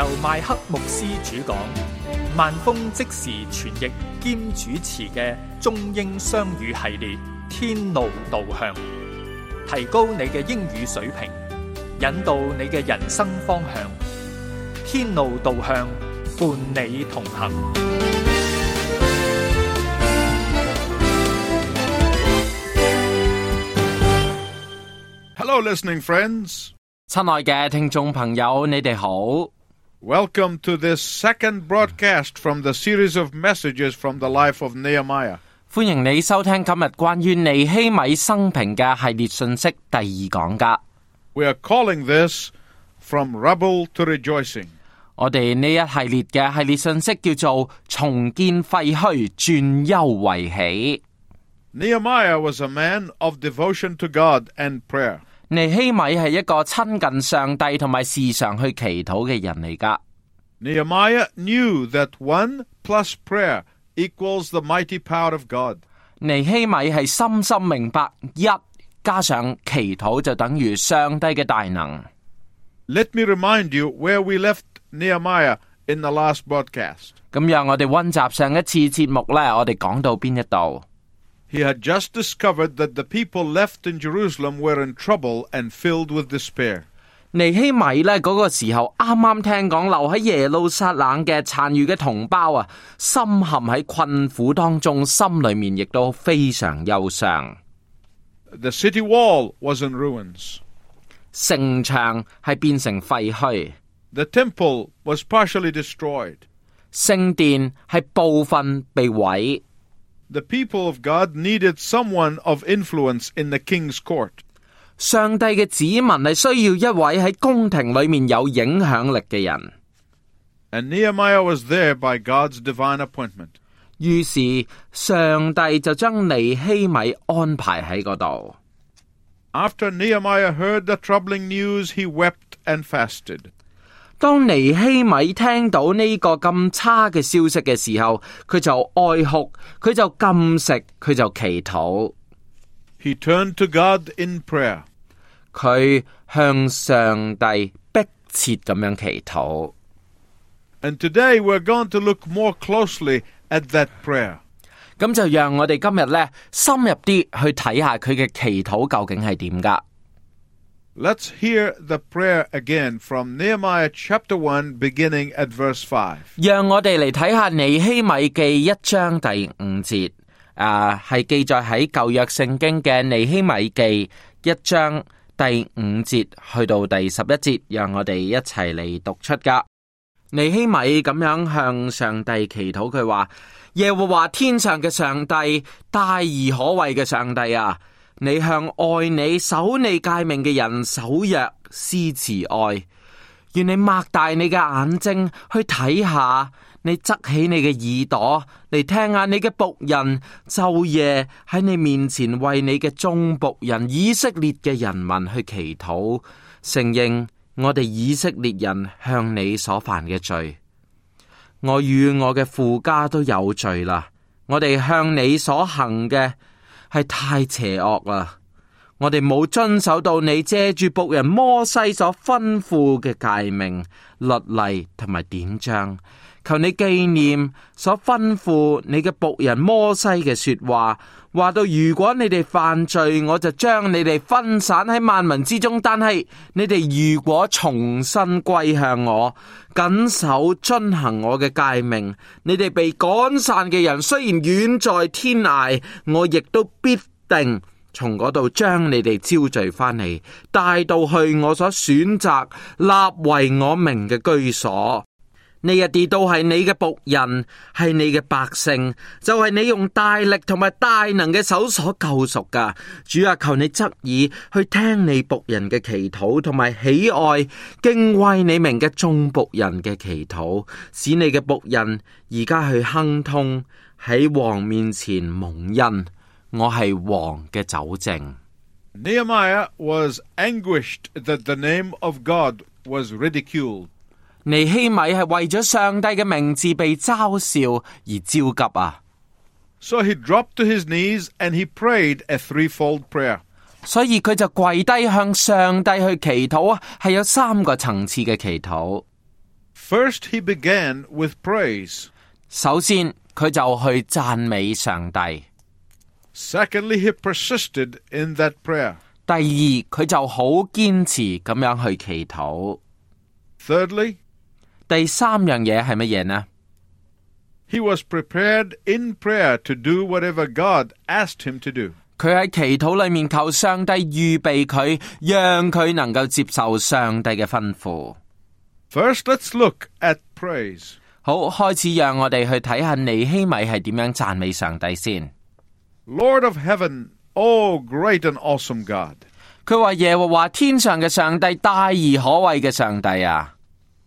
由麥克牧師主講，萬峰即時傳譯兼主持嘅中英雙語系列《天路導向》，提高你嘅英語水平，引導你嘅人生方向。天路導向，伴你同行。Hello, listening friends. 親愛嘅聽眾朋友，你哋好，Welcome to this second broadcast from the series of messages from the life of Nehemiah. 欢迎你收听今日关于尼希米生平嘅系列信息第二讲噶。 We are calling this From Rubble to Rejoicing. 我哋呢一系列嘅系列信息叫做重建废墟，转忧为喜。 Nehemiah was a man of devotion to God and prayer. 尼希米係一個親近上帝同埋時常去祈禱嘅人嚟噶。Nehemiah knew that one plus prayer equals the mighty power of God. 尼希米係深深明白一加上祈禱就等於上帝嘅大能。Let me remind you where we left Nehemiah in the last broadcast. 咁讓我哋温習上一次節目咧，我哋講到邊一度？He had just discovered that the people left in Jerusalem were in trouble and filled with despair. 尼希米呢嗰个时候啱啱听讲留喺耶路撒冷嘅残余嘅同胞啊，深陷喺困苦当中，心里面亦都非常忧伤。 The city wall was in ruins. 城墙系变成废墟， The temple was partially destroyed. 圣殿系部分被毁。 The people of God needed someone of influence in the king's court. 上帝嘅子民系需要一位喺宫廷里面有影响力嘅人。 And Nehemiah was there by God's divine appointment. 于是上帝就将尼希米安排喺嗰度。 After Nehemiah heard the troubling news, he wept and fasted. 當尼希米聽到呢個咁差嘅消息嘅時候，佢就哀哭，佢就禁食，佢就祈禱，He turned to God in prayer. 佢向上帝迫切咁樣祈禱。And today we're going to look more closely at that prayer. 咁就讓我哋今日咧深入啲去睇下佢嘅祈禱究竟係點噶。Let's hear the prayer again from Nehemiah chapter 1, beginning at verse 5. 讓我哋嚟睇下尼希米記一章第五節，啊係記載喺舊約聖經嘅尼希米記一章第五節去到第十一節，讓我哋一齊嚟讀出噶。尼希米咁樣向上帝祈禱，佢話：耶和華天上嘅上帝，大而可畏嘅上帝啊！你向愛你、守你誡命嘅人守約施慈愛。願你擘大你嘅眼睛去睇下，你側起你嘅耳朵嚟聽下你嘅僕人晝夜喺你面前為你嘅眾僕人以色列嘅人民去祈禱，承認我哋以色列人向你所犯嘅罪。我與我嘅父家都有罪啦，我哋向你所行嘅 係太邪惡啦。我哋冇遵守到你借住僕人摩西所吩咐嘅誡命、律例同埋典章，求你紀念所吩咐你嘅僕人摩西嘅說話， 話到如果你哋犯罪，我就將你哋分散喺萬民之中；但係你哋如果重新歸向我，謹守遵行我嘅誡命，你哋被趕散嘅人雖然遠在天涯，我亦都必定。從嗰度將你哋招聚翻嚟，帶到去我所選擇立為我名嘅居所。 呢一啲都系你嘅仆人，系你嘅百姓，就系、是、你用大力同埋大能嘅手所救赎噶。主啊，求你側耳去听你仆人嘅祈祷，同埋喜爱敬畏你名嘅眾僕人嘅祈祷，使你嘅仆人而家去亨通喺王面前蒙恩。我系王嘅酒政。Nehemiah was anguished that the name of God was ridiculed. 尼希米係為咗上帝嘅名字被嘲笑而焦急啊！So he dropped to his knees and he prayed a threefold prayer. 所以佢就跪低向上帝去祈禱啊，係有三個層次嘅祈禱。First, he began with praise. 首先，佢就去讚美上帝。Secondly, he persisted in that prayer. 第二，佢就好堅持咁樣去祈禱。Thirdly, 第三樣嘢係乜嘢呢？he was prepared in prayer to do whatever God asked him to do. 佢喺祈禱裏面求上帝預備佢，讓佢能夠接受上帝嘅吩咐。First, let's look at praise. 好，開始讓我哋去睇下尼希米係點樣讚美上帝先。Lord of heaven, oh great and awesome God. 佢話耶和華天上嘅上帝大而可畏嘅上帝啊！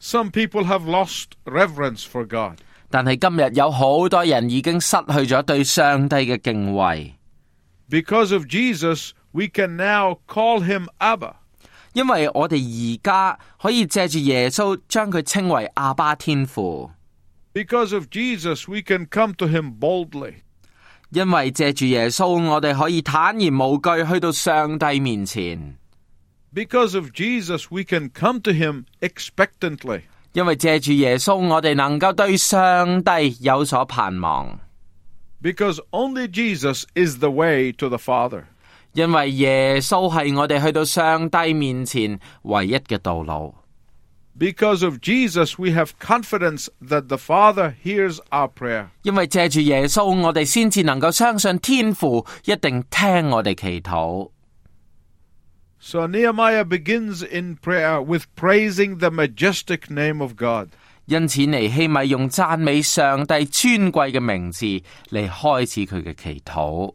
Some people have lost reverence for God. 但系今日有好多人已经失去咗对上帝嘅敬畏， Because of Jesus, we can now call him Abba. 因为我哋而家可以借住耶稣将佢称为阿巴天父， Because of Jesus, we can come to him boldly. 因为借住耶稣，我哋可以坦然无惧去到上帝面前。 Because of Jesus, we can come to him expectantly. 因为借住耶稣，我哋能够对上帝有所盼望。 Because only Jesus is the way to the Father. 因为耶稣系我哋去到上帝面前唯一嘅道路。 Because of Jesus, we have confidence that the Father hears our prayer. 因为借住耶稣，我哋先至能够相信天父一定听我哋祈祷。 So Nehemiah begins in prayer with praising the majestic name of God. 因此，尼希米用赞美上帝尊贵嘅名字嚟开始佢嘅祈祷。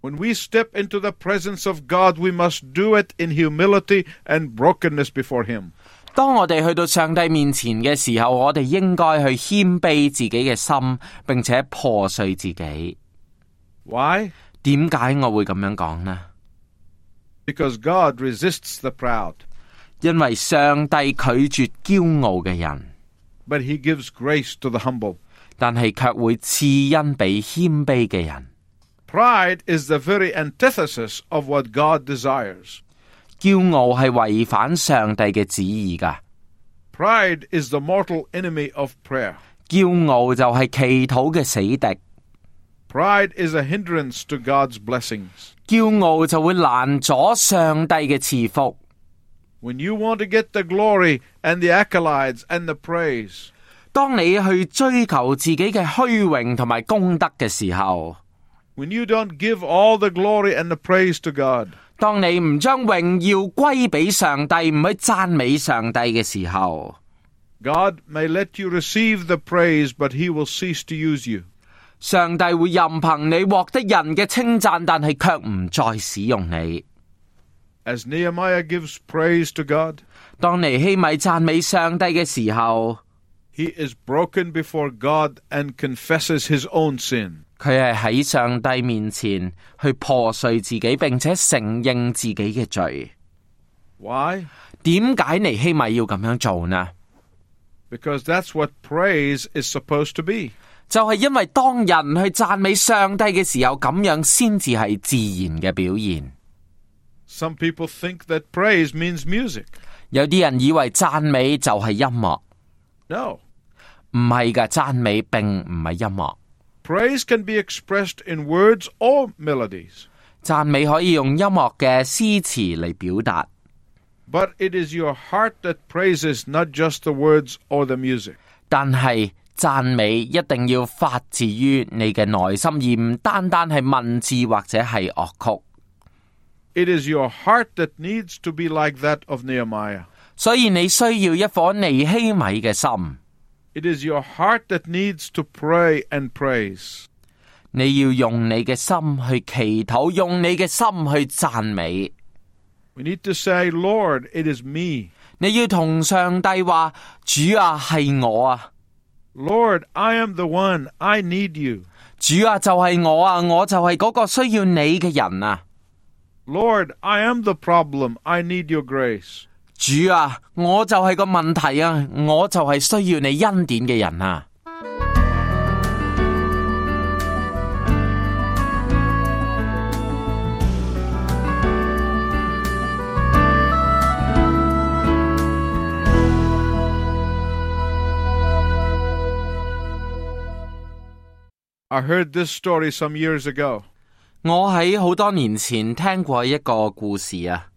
When we step into the presence of God, we must do it in humility and brokenness before Him. 当我哋去到上帝面前嘅时候，我哋应该去谦卑自己嘅心，并且破碎自己。 Why? 点解我会咁样讲呢？ Because God resists the proud, 因为上帝拒绝骄傲嘅人， but He gives grace to the humble. 但系却会赐恩俾谦卑嘅人。 Pride is the very antithesis of what God desires. 骄傲系违反上帝嘅旨意噶， Pride is the mortal enemy of prayer. 骄傲就系祈祷嘅死敌， Pride is a hindrance to God's blessings. 骄傲就会拦阻上帝嘅赐福。 When you want to get the glory and the accolades and the praise, 当你去追求自己嘅虚荣同埋功德嘅时候， when you don't give all the glory and the praise to God, 当你唔将荣耀归俾上帝，唔去赞美上帝嘅时候， God may let you receive the praise, but He will cease to use you. 上帝會任憑你獲得人嘅稱讚，但係卻唔再使用你。As Nehemiah gives praise to God, 當尼希米讚美上帝嘅時候，he is broken before God and confesses his own sin. 佢係喺上帝面前去破碎自己，並且承認自己嘅罪。Why? 點解尼希米要咁樣做呢？Because that's what praise is supposed to be. 就係因為當人去讚美上帝嘅時候，咁樣先至係自然嘅表現。Some people think that praise means music. 有啲人以為讚美就係音樂，No. 唔係噶，讚美並唔係音樂。Praise can be expressed in words or melodies, 讚美可以用音樂嘅詩詞嚟表達，but it is your heart that praises, not just the words or the music. 但係讚美一定要發自於你嘅內心，而唔單單係文字或者係樂曲。It is your heart that needs to be like that of Nehemiah. 所以你需要一顆尼希米嘅心，It is your heart that needs to pray and praise. 你要用你嘅心去祈禱，用你嘅心去讚美。We need to say, Lord, it is me. 你要同上帝話：主啊，係我啊，Lord, I am the one. I need you. 主啊，就系我啊，我就系嗰个需要你嘅人啊。 Lord, I am the problem. I need your grace. 主啊，我就系个问题啊，我就系需要你恩典嘅人啊。 I heard this story some years ago我喺好多年前听过一个故事啊，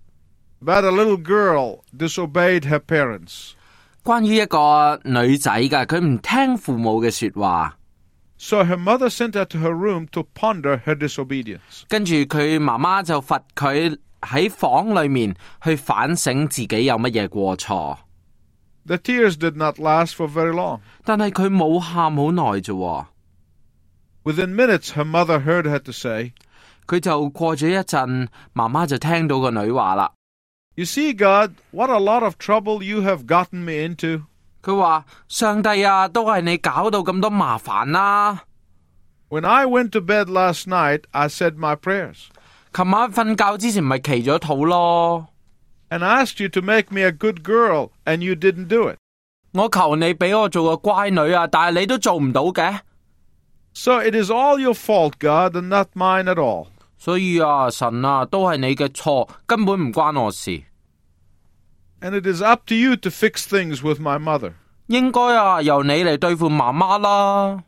about a little girl disobeyed her parents. 关于一个女仔噶，佢唔听父母嘅说话， So her mother sent her to her room to ponder her disobedience. 跟住佢妈妈就罚佢喺房里面去反省自己有乜嘢过错， The tears did not last for very long. 但系佢冇喊好耐啫喎， Within minutes, her mother heard her to say, 佢就过咗一阵，妈妈就听到个女话啦。 You see, God, what a lot of trouble you have gotten me into. 佢话：上帝啊，都系你搞到咁多麻烦啦。 When I went to bed last night, I said my prayers 琴晚瞓觉之前咪祈咗肚咯。 and asked you to make me a good girl, and you didn't do it. 我求你俾我做个乖女啊，但系你都做唔到嘅。 So it is all your fault, God, and not mine at all. 所以啊，神啊，都系你嘅错，根本唔关我事。 And it is up to you to fix things with my mother. 应该啊，由你嚟对付妈妈啦。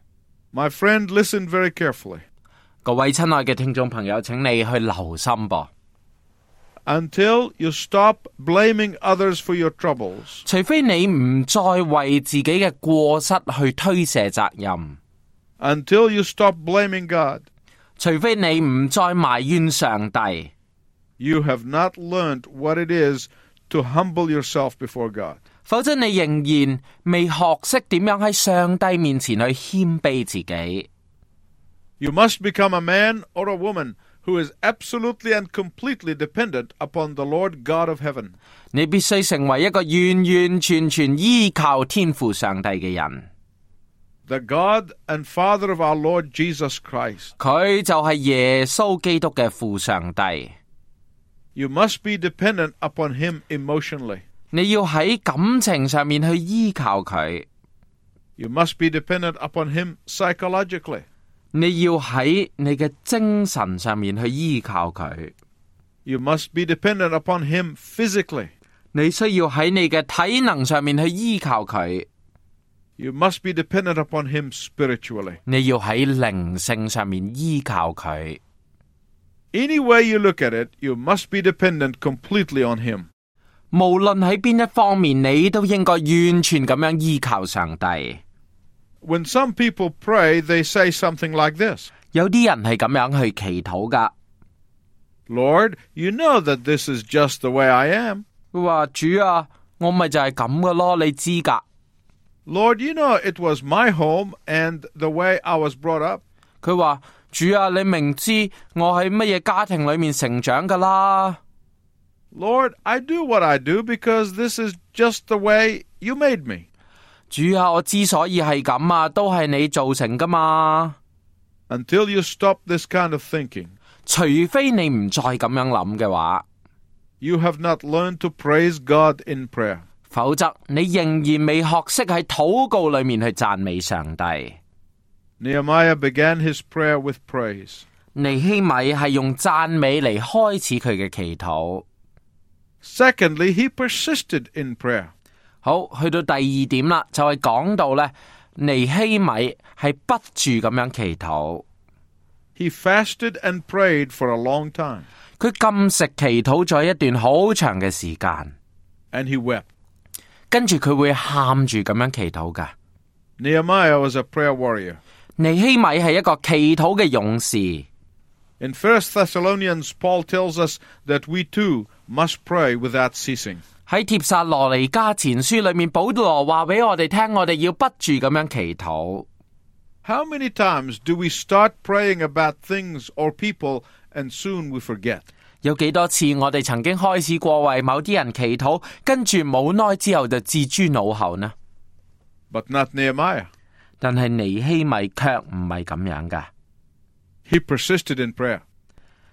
My friend, listen very carefully. 各位亲爱嘅听众朋友，请你去留心噃。 Until you stop blaming others for your troubles, 除非你唔再为自己嘅过失去推卸责任， until you stop blaming God, 除非你唔再埋怨上帝， you have not learned what it is to humble yourself before God. 否则你仍然未学识点样喺上帝面前去谦卑自己。 You must become a man or a woman who is absolutely and completely dependent upon the Lord God of heaven. 你必须成为一个完完全全依靠天父上帝嘅人， the God and Father of our Lord Jesus Christ. 佢就系耶稣基督嘅父上帝。 You must be dependent upon Him emotionally. 你要喺感情上面去依靠佢， You must be dependent upon Him psychologically. 你要喺你嘅精神上面去依靠佢， You must be dependent upon Him physically. 你需要喺你嘅体能上面去依靠佢， You must be dependent upon Him spiritually. 你要喺灵性上面依靠佢。 Any way you look at it, you must be dependent completely on Him. 无论喺边一方面，你都应该完全咁样依靠上帝。 When some people pray, they say something like this 有啲人系咁样去祈祷噶， Lord, you know that this is just the way I am. 佢话主啊，我咪就系咁噶咯，你知噶。 Lord, you know it was my home and the way I was brought up. 佢话主啊，你明知我喺乜嘢家庭里面成长噶啦。 Lord, I do what I do because this is just the way you made me. 主啊，我之所以系咁啊，都系你造成噶嘛。 Until you stop this kind of thinking, 除非你唔再咁样谂嘅话， you have not learned to praise God in prayer. 否則你仍然未學識喺禱告裏面去讚美上帝。Nehemiah began his prayer with praise. 尼希米係用讚美嚟開始佢嘅祈禱。Secondly, he persisted in prayer. 好，去到第二點啦，就係、講到咧，尼希米係不住咁樣祈禱，He fasted and prayed for a long time, 佢禁食祈禱咗一段好長嘅時間，and he wept. 跟住佢会喊住咁样祈祷噶。 Nehemiah was a prayer warrior. 尼希米系一个祈祷嘅勇士。 In 1 Thessalonians, Paul tells us that we too must pray without ceasing. 喺帖撒罗尼加前书里面，保罗话俾我哋听，我哋要不住咁样祈祷。 How many times do we start praying about things or people and soon we forget? 有幾多次我哋曾經開始過為某啲人祈禱，跟住冇耐之後就置諸腦後呢？But not Nehemiah. 但係尼希米卻唔係咁樣噶，He persisted in prayer.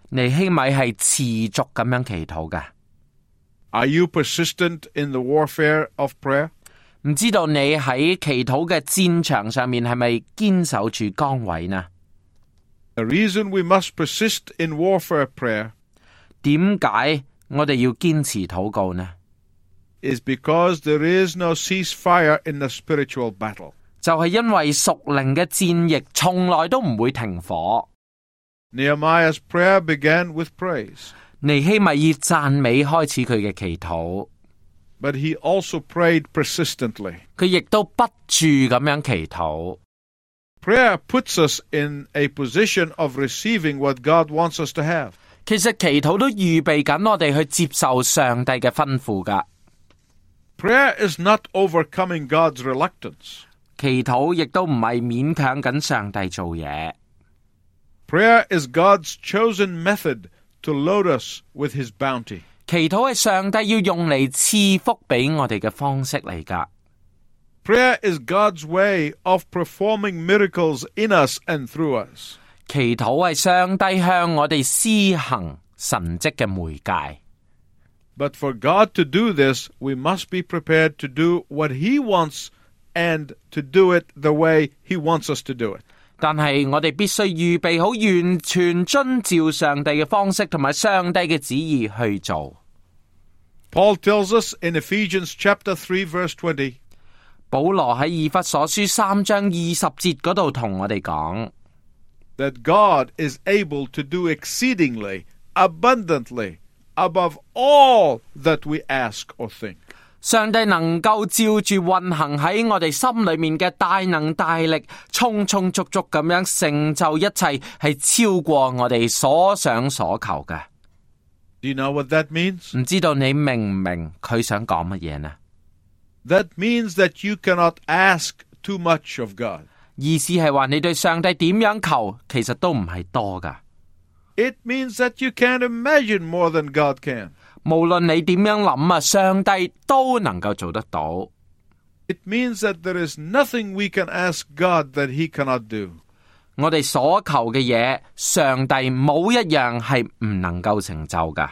尼希米係持續咁樣祈禱噶。Are you persistent in the warfare of prayer? 唔知道你喺祈禱嘅戰場上面係咪堅守住崗位呢？The reason we must persist in warfare prayer 点解我哋要坚持祷告呢？ is because there is no ceasefire in the spiritual battle. 就系因为属灵嘅战役从来都唔会停火。 Nehemiah's prayer began with praise, 尼希米以赞美开始佢嘅祈祷， but he also prayed persistently. 佢亦都不住咁样祈祷。 Prayer puts us in a position of receiving what God wants us to have. 其实祈祷都预备紧我哋去接受上帝嘅吩咐噶。 Prayer is not overcoming God's reluctance. 祈祷亦都唔系勉强紧上帝做嘢。 Prayer is God's chosen method to load us with His bounty. 祈祷系上帝要用嚟赐福俾我哋嘅方式嚟噶。 Prayer is God's way of performing miracles in us and through us. 祈禱係上帝向我哋施行神蹟嘅媒介。But for God to do this, we must be prepared to do what He wants and to do it the way He wants us to do it. 但係我哋必須預備好完全遵照上帝嘅方式同埋上帝嘅旨意去做。Paul tells us in Ephesians chapter 3 verse 20, 保羅喺以弗所書三章二十節嗰度同我哋講，that God is able to do exceedingly abundantly above all that we ask or think. 上帝能够照住运行喺我哋心里面嘅大能大力，充充足足咁样成就一切，系超过我哋所想所求嘅。 Do you know what that means? 唔知道你明唔明佢想讲乜嘢呢？ That means that you cannot ask too much of God. 意思係話你對上帝點樣求，其實都唔係多噶。It means that you can't imagine more than God can. 無論你點樣諗啊，上帝都能夠做得到。It means that there is nothing we can ask God that He cannot do. 我哋所求嘅嘢，上帝冇一樣係唔能夠成就噶。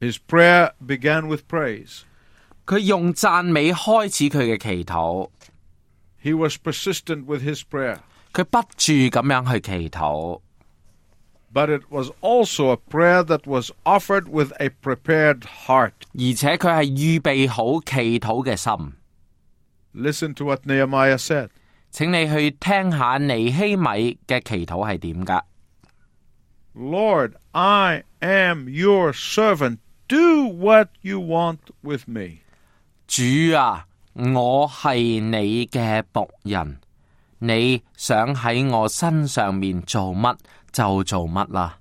His prayer began with praise. 佢用赞美开始佢嘅祈祷， He was persistent with his prayer. 佢不住咁样去祈祷。 But it was also a prayer that was offered with a prepared heart. 而且佢系预备好祈祷嘅心。 Listen to what Nehemiah said. 请你去听下尼希米嘅祈祷系点噶。 Lord, I am your servant. Do what you want with me. 主啊，我系你嘅仆人，你想喺我身上面做乜就做乜啦。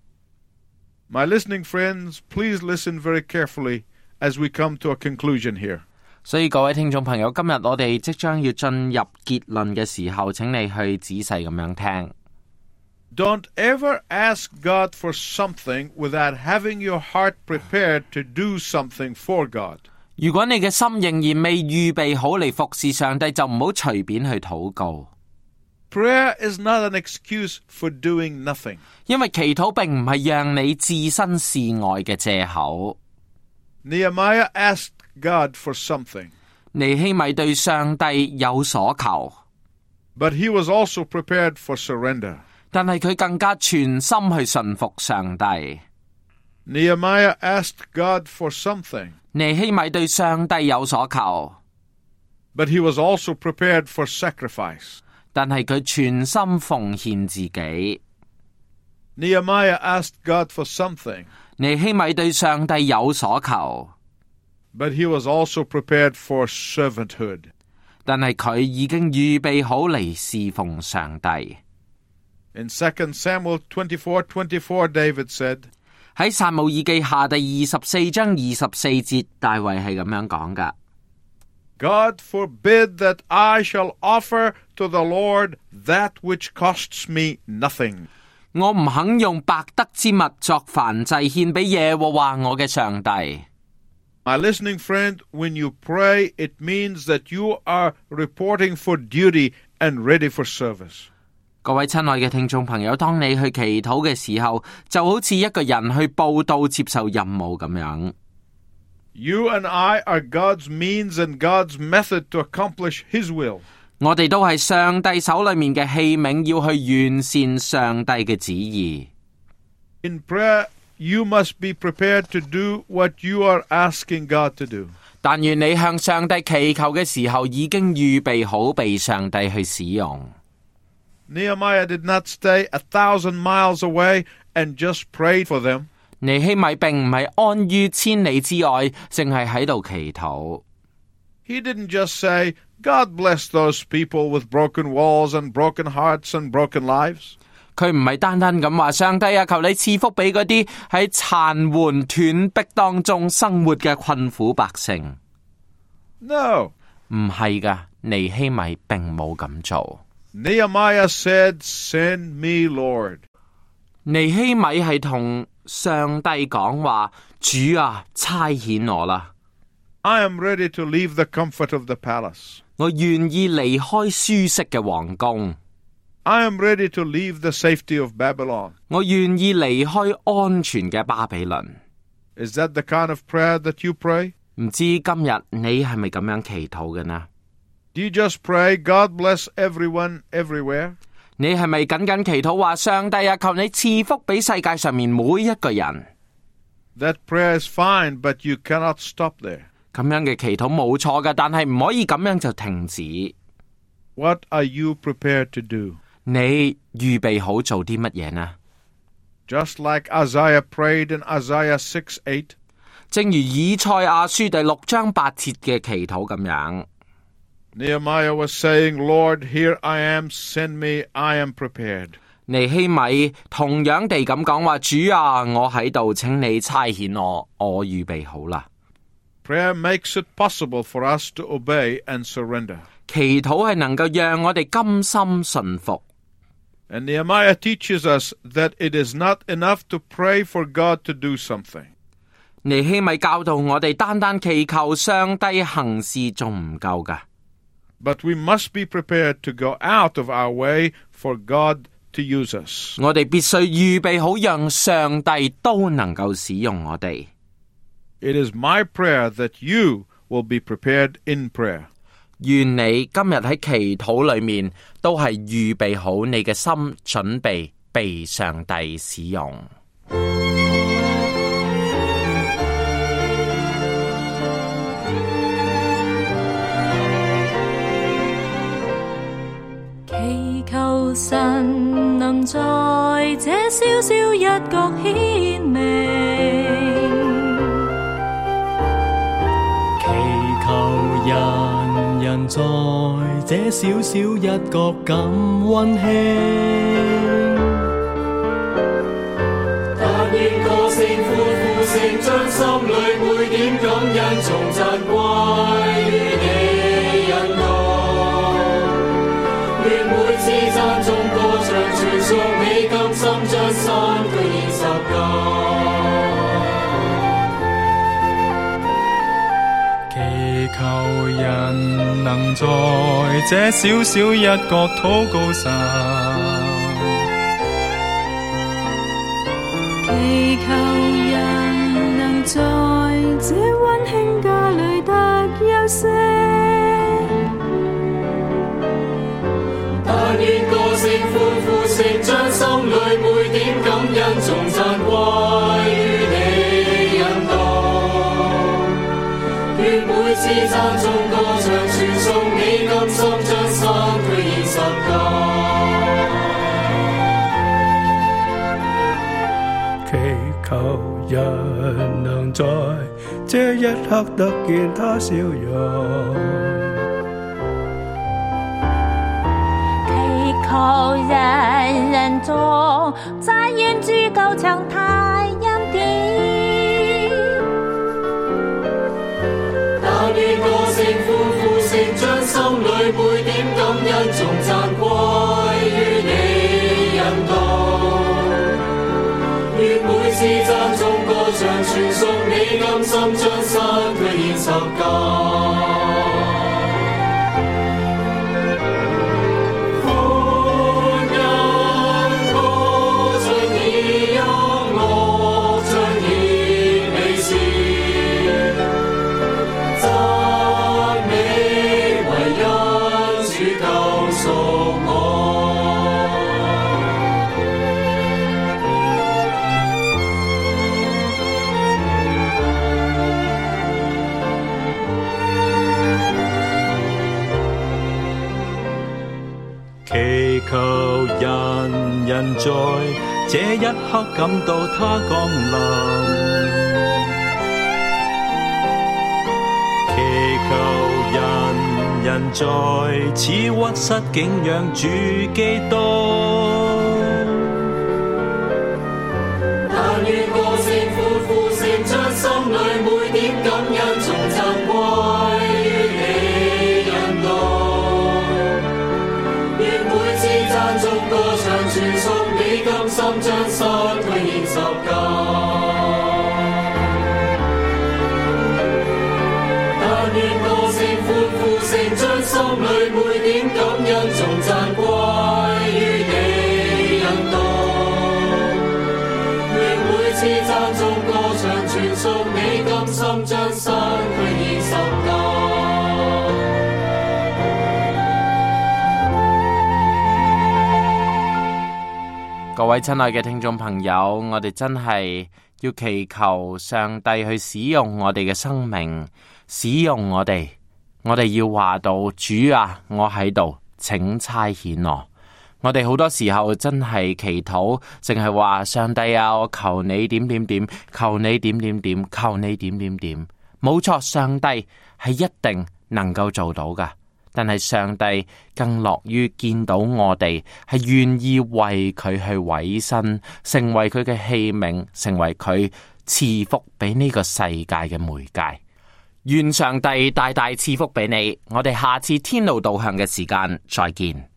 My listening friends, please listen very carefully as we come to a conclusion here. 所以各位听众朋友，今日我哋即将要进入结论嘅时候，请你去仔细咁样听。 Don't ever ask God for something without having your heart prepared to do something for God. 如果你嘅心仍然未预备好嚟服侍上帝，就唔好随便去祷告， Prayer is not an excuse for doing nothing. 因为祈祷并唔系让你置身事外嘅借口。 Nehemiah asked God for something, 尼希米对上帝有所求， but he was also prepared for surrender. 但系佢更加全心去顺服上帝。 Nehemiah asked God for something, 尼希米对上帝有所求， but he was also prepared for sacrifice. 但系佢全心奉献自己。 Nehemiah asked God for something, 尼希米对上帝有所求， but he was also prepared for servanthood. 但系佢已经预备好嚟侍奉上帝。 In 2 Samuel 24:24 David said, 喺撒母耳记下第二十四章二十四节，大卫系咁样讲噶： God forbid that I shall offer to the Lord that which costs me nothing. 我唔肯用白得之物作燔祭献俾耶和华我嘅上帝。 My listening friend, when you pray, it means that you are reporting for duty and ready for service. 各位親愛嘅聽眾朋友，當你去祈禱嘅時候，就好似一個人去報道接受任務咁樣。You and I are God's means and God's method to accomplish His will. 我哋都係上帝手裏面嘅器皿，要去完善上帝嘅旨意。In prayer, you must be prepared to do what you are asking God to do. 但願你向上帝祈求嘅時候，已經預備好被上帝去使用。Nehemiah did not stay a thousand miles away and just prayed for them. 尼希米并唔系安于千里之外，净系喺度祈祷。 He didn't just say, God bless those people with broken walls and broken hearts and broken lives. 佢唔系单单咁话上帝啊，求你赐福俾嗰啲喺残垣断壁当中生活嘅困苦百姓。 No. 唔系噶，尼希米并冇咁做。 Nehemiah said, Send me, Lord. 尼希米系同上帝讲话：主啊，差遣我啦， I am ready to leave the comfort of the palace. 我愿意离开舒适嘅皇宫， I am ready to leave the safety of Babylon. 我愿意离开安全嘅巴比伦。 Is that the kind of prayer that you pray? 唔知今日你系咪咁样祈祷嘅呢？ Do you just pray, God bless everyone everywhere? 你系咪仅仅祈祷话上帝啊，求你赐福俾世界上面每一个人？ That prayer is fine, but you cannot stop there. 咁样嘅祈祷冇错噶，但系唔可以咁样就停止。 What are you prepared to do? 你预备好做啲乜嘢呢？ Just like Isaiah prayed in Isaiah 6 8, 正如以赛亚书第六章八节嘅祈祷咁样， Nehemiah was saying, Lord, here I am, send me, I am prepared. 尼希米同样地咁讲话：主啊，我喺度，请你差遣我，我预备好啦。 Prayer makes it possible for us to obey and surrender. 祈祷系能够让我哋甘心顺服。 And Nehemiah teaches us that it is not enough to pray for God to do something. 尼希米教导我哋，单单祈求上帝行事仲唔够噶。 But we must be prepared to go out of our way for God to use us. 我哋必须预备好，让上帝都能够使用我哋。 It is my prayer that you will be prepared in prayer. 愿你今日喺祈祷里面都系预备好你嘅心，准备被上帝使用。 神能在这小小一角顯明，祈求人人在這小小一角感溫馨。但愿歌聲歡呼聲，將心里每點感恩頌讚歸能在这小小一角祷告神。祈求人能在这温馨家里得休息。但愿歌聲歡呼声，将心里每点感恩頌讚歸願每次讚頌歌唱，傳頌你甘心將身軀獻十架。祈求人能在这一刻得見他笑容。祈求人人中，在遠處高唱太歌声欢呼声，将心里每点感恩重赞归于你引导。愿每次赞颂歌唱，传颂你甘心将身躯献十架。感到他降臨。祈求人人在此屈膝敬仰主基督。但願歌聲歡呼聲，將心裏每點感恩頌讚歸於你引導。願每次讚頌歌唱，傳頌你甘心將身位親愛嘅聽眾朋友，我哋真係要祈求上帝去使用我哋嘅生命，使用我哋。我哋要話到主啊，我喺度，請差遣我。我哋好多時候真係祈禱，淨係話上帝啊，我求你點點點，求你點點點，求你點點點。冇錯，上帝係一定能夠做到噶。 但係上帝更樂於見到我哋係願意為佢去委身，成為佢嘅器皿，成為佢賜福俾呢個世界嘅媒介。願上帝大大賜福俾你。我哋下次天路導向嘅時間再見。